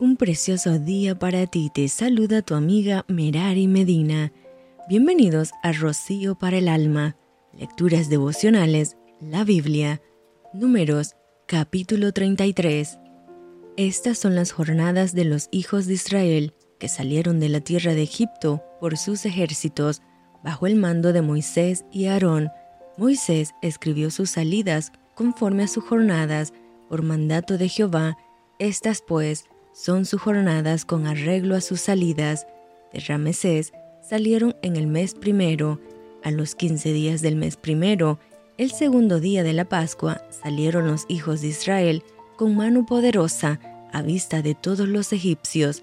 Un precioso día para ti. Te saluda tu amiga Merari Medina. Bienvenidos a Rocío para el Alma. Lecturas devocionales, la Biblia. Números, capítulo 33. Estas son las jornadas de los hijos de Israel que salieron de la tierra de Egipto por sus ejércitos bajo el mando de Moisés y Aarón. Moisés escribió sus salidas conforme a sus jornadas por mandato de Jehová. Estas pues son sus jornadas con arreglo a sus salidas. De Ramesés salieron en el mes primero, a los quince días del mes primero, el segundo día de la Pascua, salieron los hijos de Israel con mano poderosa a vista de todos los egipcios,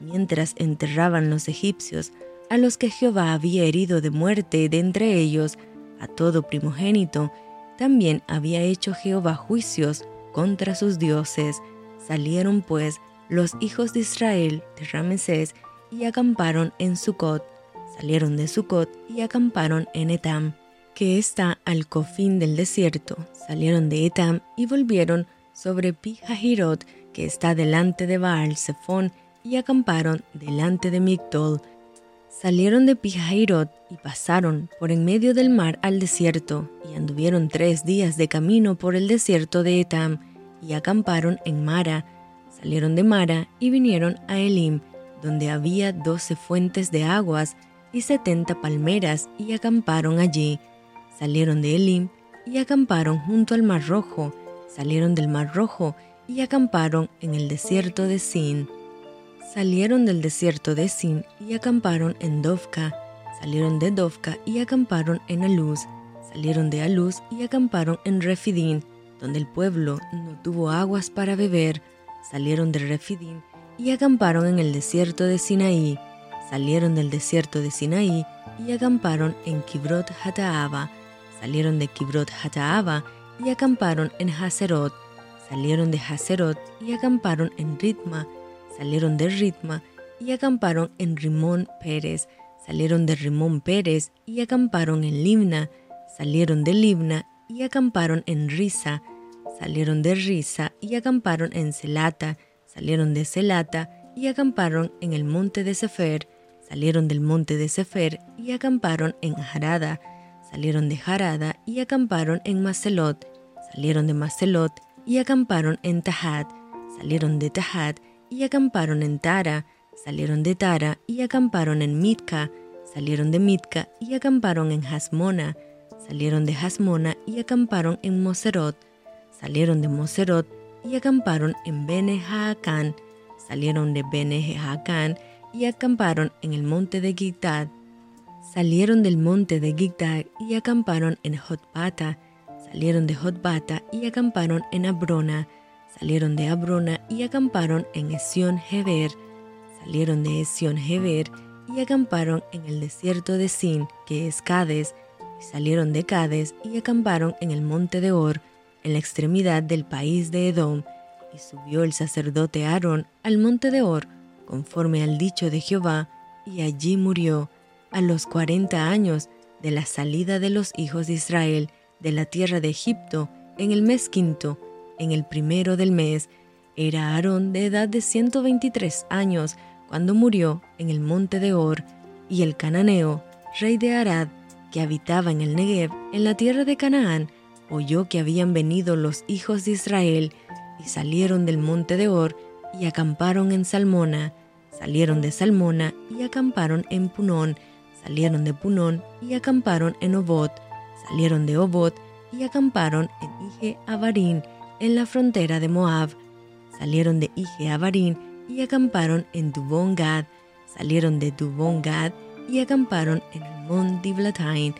mientras enterraban los egipcios a los que Jehová había herido de muerte de entre ellos, a todo primogénito, también había hecho Jehová juicios contra sus dioses. Salieron pues los hijos de Israel de Ramesés y acamparon en Sucot. Salieron de Sucot y acamparon en Etam, que está al cofín del desierto. Salieron de Etam y volvieron sobre Pijahirot, que está delante de Baal Zephon, y acamparon delante de Migdol. Salieron de Pijahirot y pasaron por en medio del mar al desierto, y anduvieron tres días de camino por el desierto de Etam, y acamparon en Mara. Salieron de Mara y vinieron a Elim, donde había doce fuentes de aguas y setenta palmeras, y acamparon allí. Salieron de Elim y acamparon junto al mar rojo. Salieron del mar rojo y acamparon en el desierto de Sin. Salieron del desierto de Sin y acamparon en Dovka. Salieron de Dovka y acamparon en Aluz. Salieron de Aluz y acamparon en Refidín, donde el pueblo no tuvo aguas para beber. Salieron de Refidín y acamparon en el desierto de Sinaí. Salieron del desierto de Sinaí y acamparon en Kibrot Hataaba. Salieron de Kibrot Hataaba y acamparon en Haserot. Salieron de Haserot y acamparon en Ritma salieron de Ritma y acamparon en Rimón Pérez, salieron de Rimón Pérez y acamparon en Limna, salieron de Limna y acamparon en Risa, salieron de Risa y acamparon en Celata, salieron de Celata y acamparon en el monte de Sefer, salieron del monte de Sefer y acamparon en Harada, salieron de Harada y acamparon en Macelot, salieron de Macelot y acamparon en Tahat, salieron de Tahat y acamparon en Tara, salieron de Tara y acamparon en Mitka, salieron de Mitka y acamparon en Hasmona, salieron de Hasmona y acamparon en Moserot, salieron de Moserot y acamparon en Bene Haacán, salieron de Bene Haacán y acamparon en el monte de Gigdad, salieron del monte de Gigdad y acamparon en Jotbata, salieron de Jotbata y acamparon en Abrona, salieron de Abrona y acamparon en Esión Geber, salieron de Esión Geber y acamparon en el desierto de Sin, que es Cades, y salieron de Cades y acamparon en el monte de Or, en la extremidad del país de Edom, y subió el sacerdote Aarón al monte de Or, conforme al dicho de Jehová, y allí murió, a los cuarenta años de la salida de los hijos de Israel de la tierra de Egipto, en el mes quinto, en el primero del mes, era Aarón de edad de 123 años cuando murió en el monte de Or, y el cananeo, rey de Arad, que habitaba en el Negev, en la tierra de Canaán, oyó que habían venido los hijos de Israel, y salieron del monte de Or, y acamparon en Salmona, salieron de Salmona, y acamparon en Punón, salieron de Punón, y acamparon en Obot, salieron de Obot, y acamparon en Ije Abarín, en la frontera de Moab. Salieron de Ije Barín y acamparon en Dubón Gad. Salieron de Dubón Gad y acamparon en Almón Diblatain.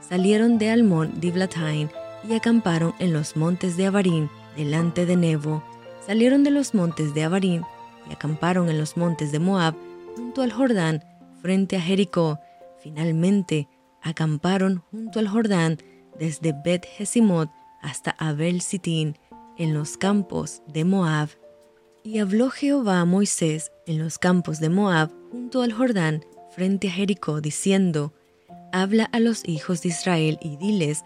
Salieron de Almón Diblatain y acamparon en los montes de Abarín, delante de Nebo. Salieron de los montes de Abarín y acamparon en los montes de Moab, junto al Jordán, frente a Jericó. Finalmente, acamparon junto al Jordán, desde Bet Jesimot hasta Abel Sitín, en los campos de Moab. Y habló Jehová a Moisés en los campos de Moab, junto al Jordán, frente a Jericó, diciendo, Habla a los hijos de Israel y diles,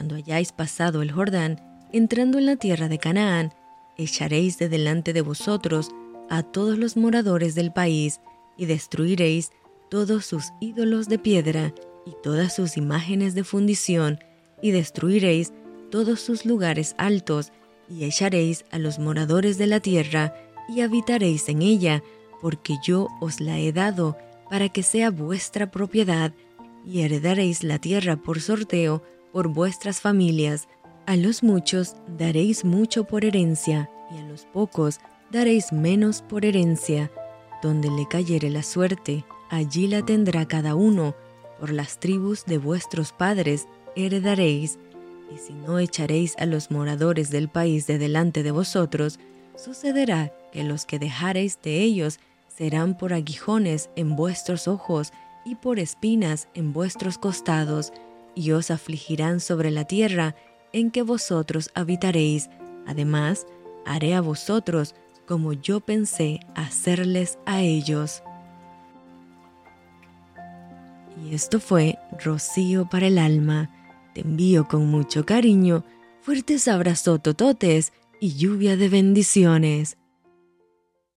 cuando hayáis pasado el Jordán, entrando en la tierra de Canaán, echaréis de delante de vosotros a todos los moradores del país y destruiréis todos sus ídolos de piedra y todas sus imágenes de fundición, y destruiréis todos sus lugares altos, y echaréis a los moradores de la tierra, y habitaréis en ella, porque yo os la he dado, para que sea vuestra propiedad, y heredaréis la tierra por sorteo por vuestras familias. A los muchos daréis mucho por herencia, y a los pocos daréis menos por herencia. Donde le cayere la suerte, allí la tendrá cada uno, por las tribus de vuestros padres heredaréis, y si no echaréis a los moradores del país de delante de vosotros, sucederá que los que dejareis de ellos serán por aguijones en vuestros ojos y por espinas en vuestros costados, y os afligirán sobre la tierra en que vosotros habitaréis. Además, haré a vosotros como yo pensé hacerles a ellos. Y esto fue Rocío para el alma. Te envío con mucho cariño, fuertes abrazos tototes y lluvia de bendiciones.